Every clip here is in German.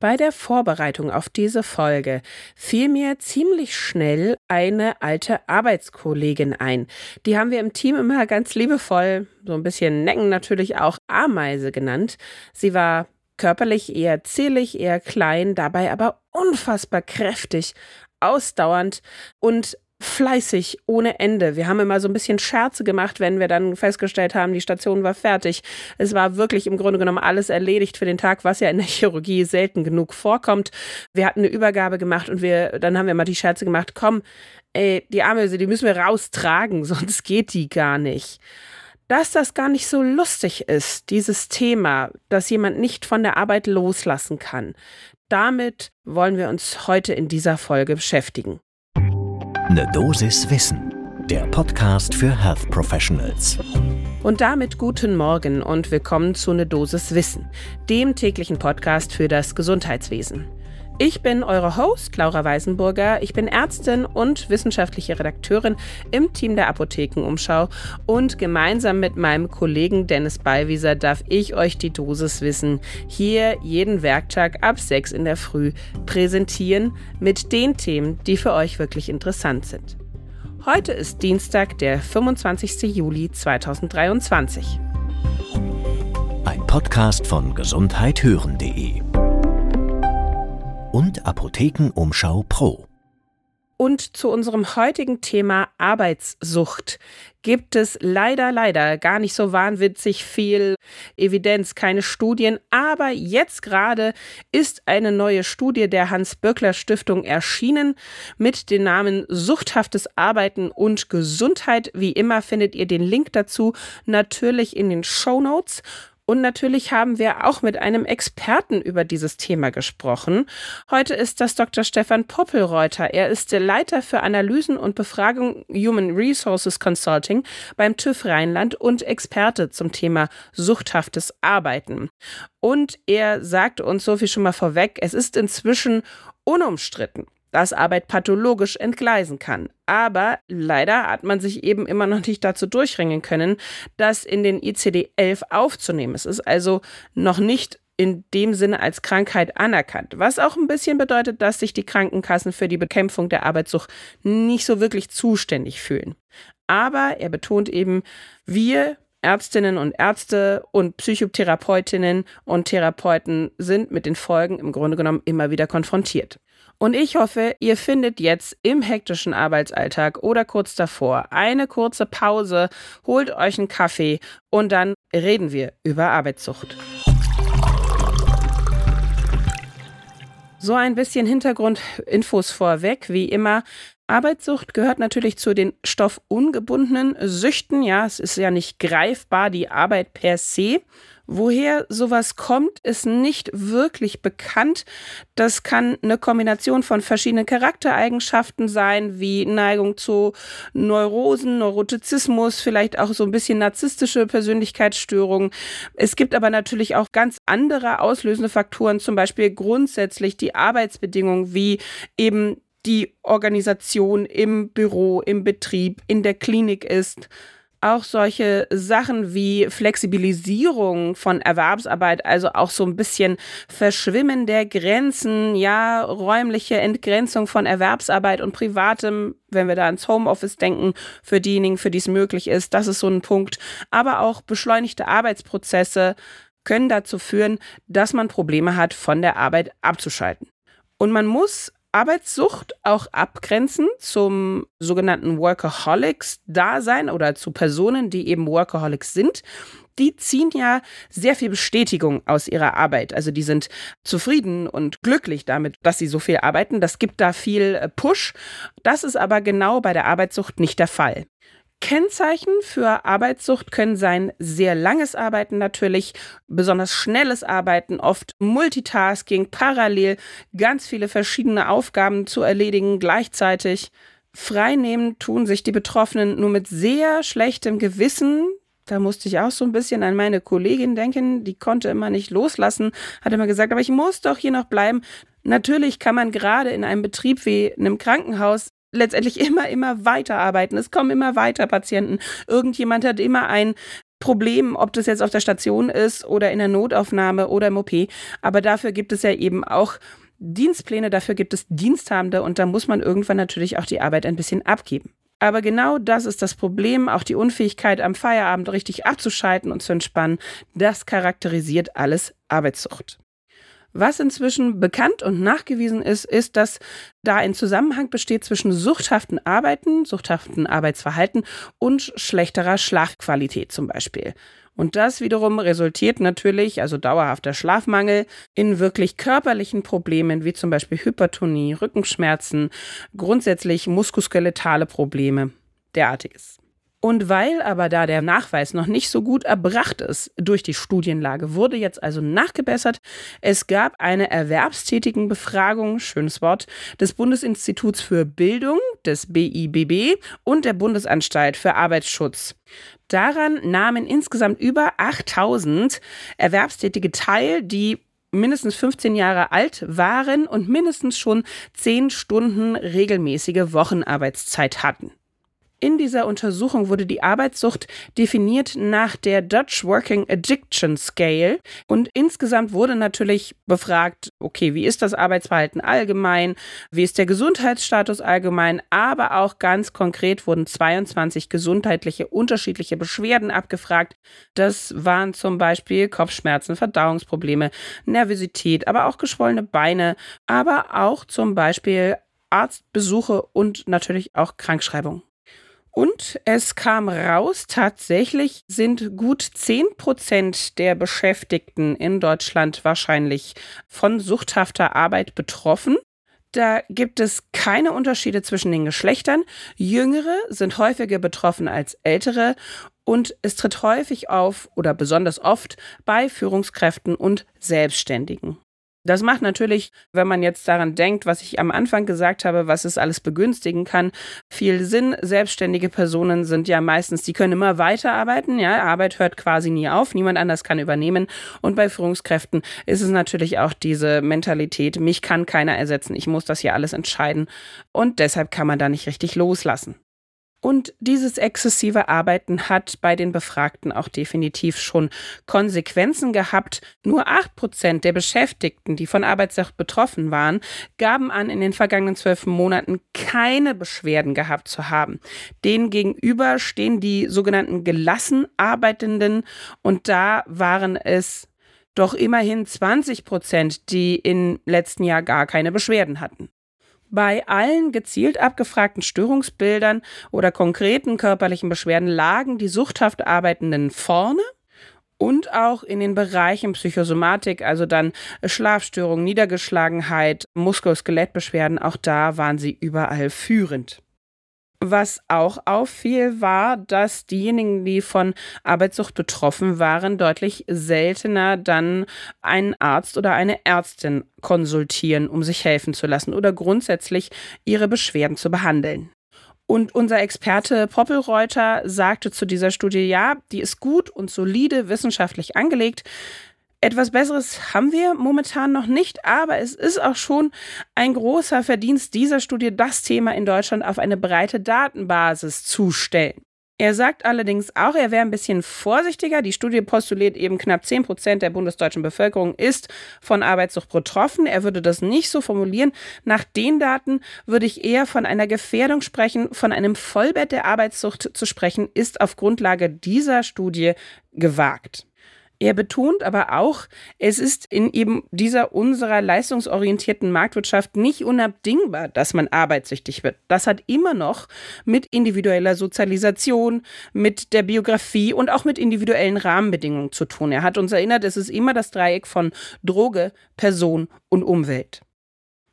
Bei der Vorbereitung auf diese Folge fiel mir ziemlich schnell eine alte Arbeitskollegin ein. Die haben wir im Team immer ganz liebevoll, so ein bisschen necken natürlich auch, Ameise genannt. Sie war körperlich eher zählig, eher klein, dabei aber unfassbar kräftig, ausdauernd und fleißig ohne Ende. Wir haben immer so ein bisschen Scherze gemacht, wenn wir dann festgestellt haben, die Station war fertig. Es war wirklich im Grunde genommen alles erledigt für den Tag, was ja in der Chirurgie selten genug vorkommt. Wir hatten eine Übergabe gemacht und wir, dann haben wir mal die Scherze gemacht, komm, ey, die Armhülse, die müssen wir raustragen, sonst geht die gar nicht. Dass das gar nicht so lustig ist, dieses Thema, dass jemand nicht von der Arbeit loslassen kann. Damit wollen wir uns heute in dieser Folge beschäftigen. Ne Dosis Wissen, der Podcast für Health Professionals. Und damit guten Morgen und willkommen zu Ne Dosis Wissen, dem täglichen Podcast für das Gesundheitswesen. Ich bin eure Host, Laura Weisenburger. Ich bin Ärztin und wissenschaftliche Redakteurin im Team der Apothekenumschau. Und gemeinsam mit meinem Kollegen Dennis Ballwieser darf ich euch die Dosis Wissen hier jeden Werktag ab 6 in der Früh präsentieren mit den Themen, die für euch wirklich interessant sind. Heute ist Dienstag, der 25. Juli 2023. Ein Podcast von gesundheithören.de und Apothekenumschau Pro. Und zu unserem heutigen Thema Arbeitssucht gibt es leider, leider gar nicht so wahnwitzig viel Evidenz, keine Studien. Aber jetzt gerade ist eine neue Studie der Hans-Böckler-Stiftung erschienen mit dem Namen Suchthaftes Arbeiten und Gesundheit. Wie immer findet ihr den Link dazu natürlich in den Show Notes. Und natürlich haben wir auch mit einem Experten über dieses Thema gesprochen. Heute ist das Dr. Stefan Poppelreuter. Er ist der Leiter für Analysen und Befragung Human Resources Consulting beim TÜV Rheinland und Experte zum Thema suchthaftes Arbeiten. Und er sagt uns so viel schon mal vorweg, es ist inzwischen unumstritten, dass Arbeit pathologisch entgleisen kann. Aber leider hat man sich eben immer noch nicht dazu durchringen können, das in den ICD-11 aufzunehmen. Es ist also noch nicht in dem Sinne als Krankheit anerkannt. Was auch ein bisschen bedeutet, dass sich die Krankenkassen für die Bekämpfung der Arbeitssucht nicht so wirklich zuständig fühlen. Aber er betont eben, wir Ärztinnen und Ärzte und Psychotherapeutinnen und Therapeuten sind mit den Folgen im Grunde genommen immer wieder konfrontiert. Und ich hoffe, ihr findet jetzt im hektischen Arbeitsalltag oder kurz davor eine kurze Pause, holt euch einen Kaffee und dann reden wir über Arbeitssucht. So ein bisschen Hintergrundinfos vorweg, wie immer. Arbeitssucht gehört natürlich zu den stoffungebundenen Süchten. Ja, es ist ja nicht greifbar, die Arbeit per se. Woher sowas kommt, ist nicht wirklich bekannt. Das kann eine Kombination von verschiedenen Charaktereigenschaften sein, wie Neigung zu Neurosen, Neurotizismus, vielleicht auch so ein bisschen narzisstische Persönlichkeitsstörungen. Es gibt aber natürlich auch ganz andere auslösende Faktoren, zum Beispiel grundsätzlich die Arbeitsbedingungen, wie eben die Organisation im Büro, im Betrieb, in der Klinik ist auch solche Sachen wie Flexibilisierung von Erwerbsarbeit, also auch so ein bisschen Verschwimmen der Grenzen, ja, räumliche Entgrenzung von Erwerbsarbeit und Privatem, wenn wir da ans Homeoffice denken, für diejenigen, für die es möglich ist, das ist so ein Punkt. Aber auch beschleunigte Arbeitsprozesse können dazu führen, dass man Probleme hat, von der Arbeit abzuschalten. Und man muss Arbeitssucht auch abgrenzen zum sogenannten Workaholics-Dasein oder zu Personen, die eben Workaholics sind. Die ziehen ja sehr viel Bestätigung aus ihrer Arbeit. Also die sind zufrieden und glücklich damit, dass sie so viel arbeiten. Das gibt da viel äh, Push. Das ist aber genau bei der Arbeitssucht nicht der Fall. Kennzeichen für Arbeitssucht können sein sehr langes Arbeiten natürlich, besonders schnelles Arbeiten, oft Multitasking, parallel, ganz viele verschiedene Aufgaben zu erledigen gleichzeitig. Freinehmen tun sich die Betroffenen nur mit sehr schlechtem Gewissen. Da musste ich auch so ein bisschen an meine Kollegin denken, die konnte immer nicht loslassen, hat immer gesagt, aber ich muss doch hier noch bleiben. Natürlich kann man gerade in einem Betrieb wie einem Krankenhaus letztendlich immer, immer weiter arbeiten. Es kommen immer weiter Patienten. Irgendjemand hat immer ein Problemen, ob das jetzt auf der Station ist oder in der Notaufnahme oder im OP. Aber dafür gibt es ja eben auch Dienstpläne, dafür gibt es Diensthabende und da muss man irgendwann natürlich auch die Arbeit ein bisschen abgeben. Aber genau das ist das Problem, auch die Unfähigkeit am Feierabend richtig abzuschalten und zu entspannen, das charakterisiert alles Arbeitssucht. Was inzwischen bekannt und nachgewiesen ist, ist, dass da ein Zusammenhang besteht zwischen suchthaften Arbeiten, suchthaften Arbeitsverhalten und schlechterer Schlafqualität zum Beispiel. Und das wiederum resultiert natürlich, also dauerhafter Schlafmangel, in wirklich körperlichen Problemen wie zum Beispiel Hypertonie, Rückenschmerzen, grundsätzlich muskuloskeletale Probleme, derartiges. Und weil aber da der Nachweis noch nicht so gut erbracht ist durch die Studienlage, wurde jetzt also nachgebessert. Es gab eine erwerbstätigen Befragung, schönes Wort, des Bundesinstituts für Bildung, des BIBB und der Bundesanstalt für Arbeitsschutz. Daran nahmen insgesamt über 8000 Erwerbstätige teil, die mindestens 15 Jahre alt waren und mindestens schon 10 Stunden regelmäßige Wochenarbeitszeit hatten. In dieser Untersuchung wurde die Arbeitssucht definiert nach der Dutch Working Addiction Scale und insgesamt wurde natürlich befragt, okay, wie ist das Arbeitsverhalten allgemein, wie ist der Gesundheitsstatus allgemein, aber auch ganz konkret wurden 22 gesundheitliche unterschiedliche Beschwerden abgefragt. Das waren zum Beispiel Kopfschmerzen, Verdauungsprobleme, Nervosität, aber auch geschwollene Beine, aber auch zum Beispiel Arztbesuche und natürlich auch Krankschreibung. Und es kam raus, tatsächlich sind gut 10 Prozent der Beschäftigten in Deutschland wahrscheinlich von suchthafter Arbeit betroffen. Da gibt es keine Unterschiede zwischen den Geschlechtern. Jüngere sind häufiger betroffen als ältere und es tritt häufig auf oder besonders oft bei Führungskräften und Selbstständigen. Das macht natürlich, wenn man jetzt daran denkt, was ich am Anfang gesagt habe, was es alles begünstigen kann, viel Sinn. Selbstständige Personen sind ja meistens, die können immer weiterarbeiten. Ja, Arbeit hört quasi nie auf. Niemand anders kann übernehmen. Und bei Führungskräften ist es natürlich auch diese Mentalität, mich kann keiner ersetzen. Ich muss das hier alles entscheiden. Und deshalb kann man da nicht richtig loslassen. Und dieses exzessive Arbeiten hat bei den Befragten auch definitiv schon Konsequenzen gehabt. Nur acht Prozent der Beschäftigten, die von Arbeitssucht betroffen waren, gaben an, in den vergangenen zwölf Monaten keine Beschwerden gehabt zu haben. Denen gegenüber stehen die sogenannten gelassen Arbeitenden und da waren es doch immerhin 20 Prozent, die im letzten Jahr gar keine Beschwerden hatten. Bei allen gezielt abgefragten Störungsbildern oder konkreten körperlichen Beschwerden lagen die suchthaft Arbeitenden vorne und auch in den Bereichen Psychosomatik, also dann Schlafstörungen, Niedergeschlagenheit, Muskel-Skelettbeschwerden, auch da waren sie überall führend. Was auch auffiel, war, dass diejenigen, die von Arbeitssucht betroffen waren, deutlich seltener dann einen Arzt oder eine Ärztin konsultieren, um sich helfen zu lassen oder grundsätzlich ihre Beschwerden zu behandeln. Und unser Experte Poppelreuter sagte zu dieser Studie, ja, die ist gut und solide wissenschaftlich angelegt. Etwas Besseres haben wir momentan noch nicht, aber es ist auch schon ein großer Verdienst dieser Studie, das Thema in Deutschland auf eine breite Datenbasis zu stellen. Er sagt allerdings auch, er wäre ein bisschen vorsichtiger. Die Studie postuliert eben, knapp 10 Prozent der bundesdeutschen Bevölkerung ist von Arbeitssucht betroffen. Er würde das nicht so formulieren. Nach den Daten würde ich eher von einer Gefährdung sprechen. Von einem Vollbett der Arbeitssucht zu sprechen, ist auf Grundlage dieser Studie gewagt. Er betont aber auch, es ist in eben dieser unserer leistungsorientierten Marktwirtschaft nicht unabdingbar, dass man arbeitssüchtig wird. Das hat immer noch mit individueller Sozialisation, mit der Biografie und auch mit individuellen Rahmenbedingungen zu tun. Er hat uns erinnert, es ist immer das Dreieck von Droge, Person und Umwelt.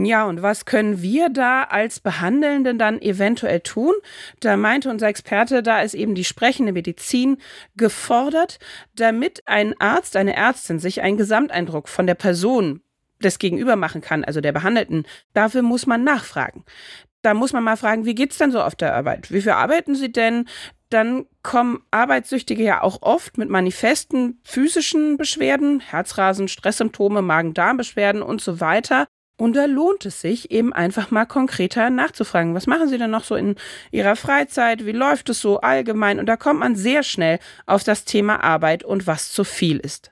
Ja, und was können wir da als Behandelnden dann eventuell tun? Da meinte unser Experte, da ist eben die sprechende Medizin gefordert, damit ein Arzt, eine Ärztin sich einen Gesamteindruck von der Person des Gegenüber machen kann, also der Behandelten. Dafür muss man nachfragen. Da muss man mal fragen, wie geht's denn so auf der Arbeit? Wie viel arbeiten Sie denn? Dann kommen Arbeitssüchtige ja auch oft mit manifesten physischen Beschwerden, Herzrasen, Stresssymptome, Magen-Darm-Beschwerden und so weiter. Und da lohnt es sich eben einfach mal konkreter nachzufragen. Was machen Sie denn noch so in Ihrer Freizeit? Wie läuft es so allgemein? Und da kommt man sehr schnell auf das Thema Arbeit und was zu viel ist.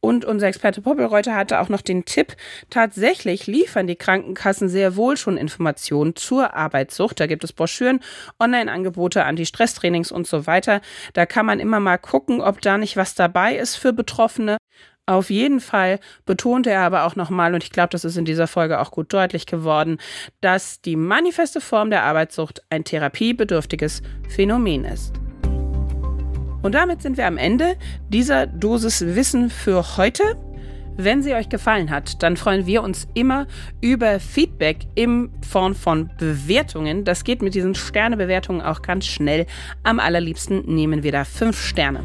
Und unser Experte Poppelreuter hatte auch noch den Tipp, tatsächlich liefern die Krankenkassen sehr wohl schon Informationen zur Arbeitssucht. Da gibt es Broschüren, Online-Angebote, Anti-Stress-Trainings und so weiter. Da kann man immer mal gucken, ob da nicht was dabei ist für Betroffene. Auf jeden Fall betonte er aber auch nochmal, und ich glaube, das ist in dieser Folge auch gut deutlich geworden, dass die manifeste Form der Arbeitssucht ein therapiebedürftiges Phänomen ist. Und damit sind wir am Ende dieser Dosis Wissen für heute. Wenn sie euch gefallen hat, dann freuen wir uns immer über Feedback in Form von Bewertungen. Das geht mit diesen Sternebewertungen auch ganz schnell. Am allerliebsten nehmen wir da fünf Sterne.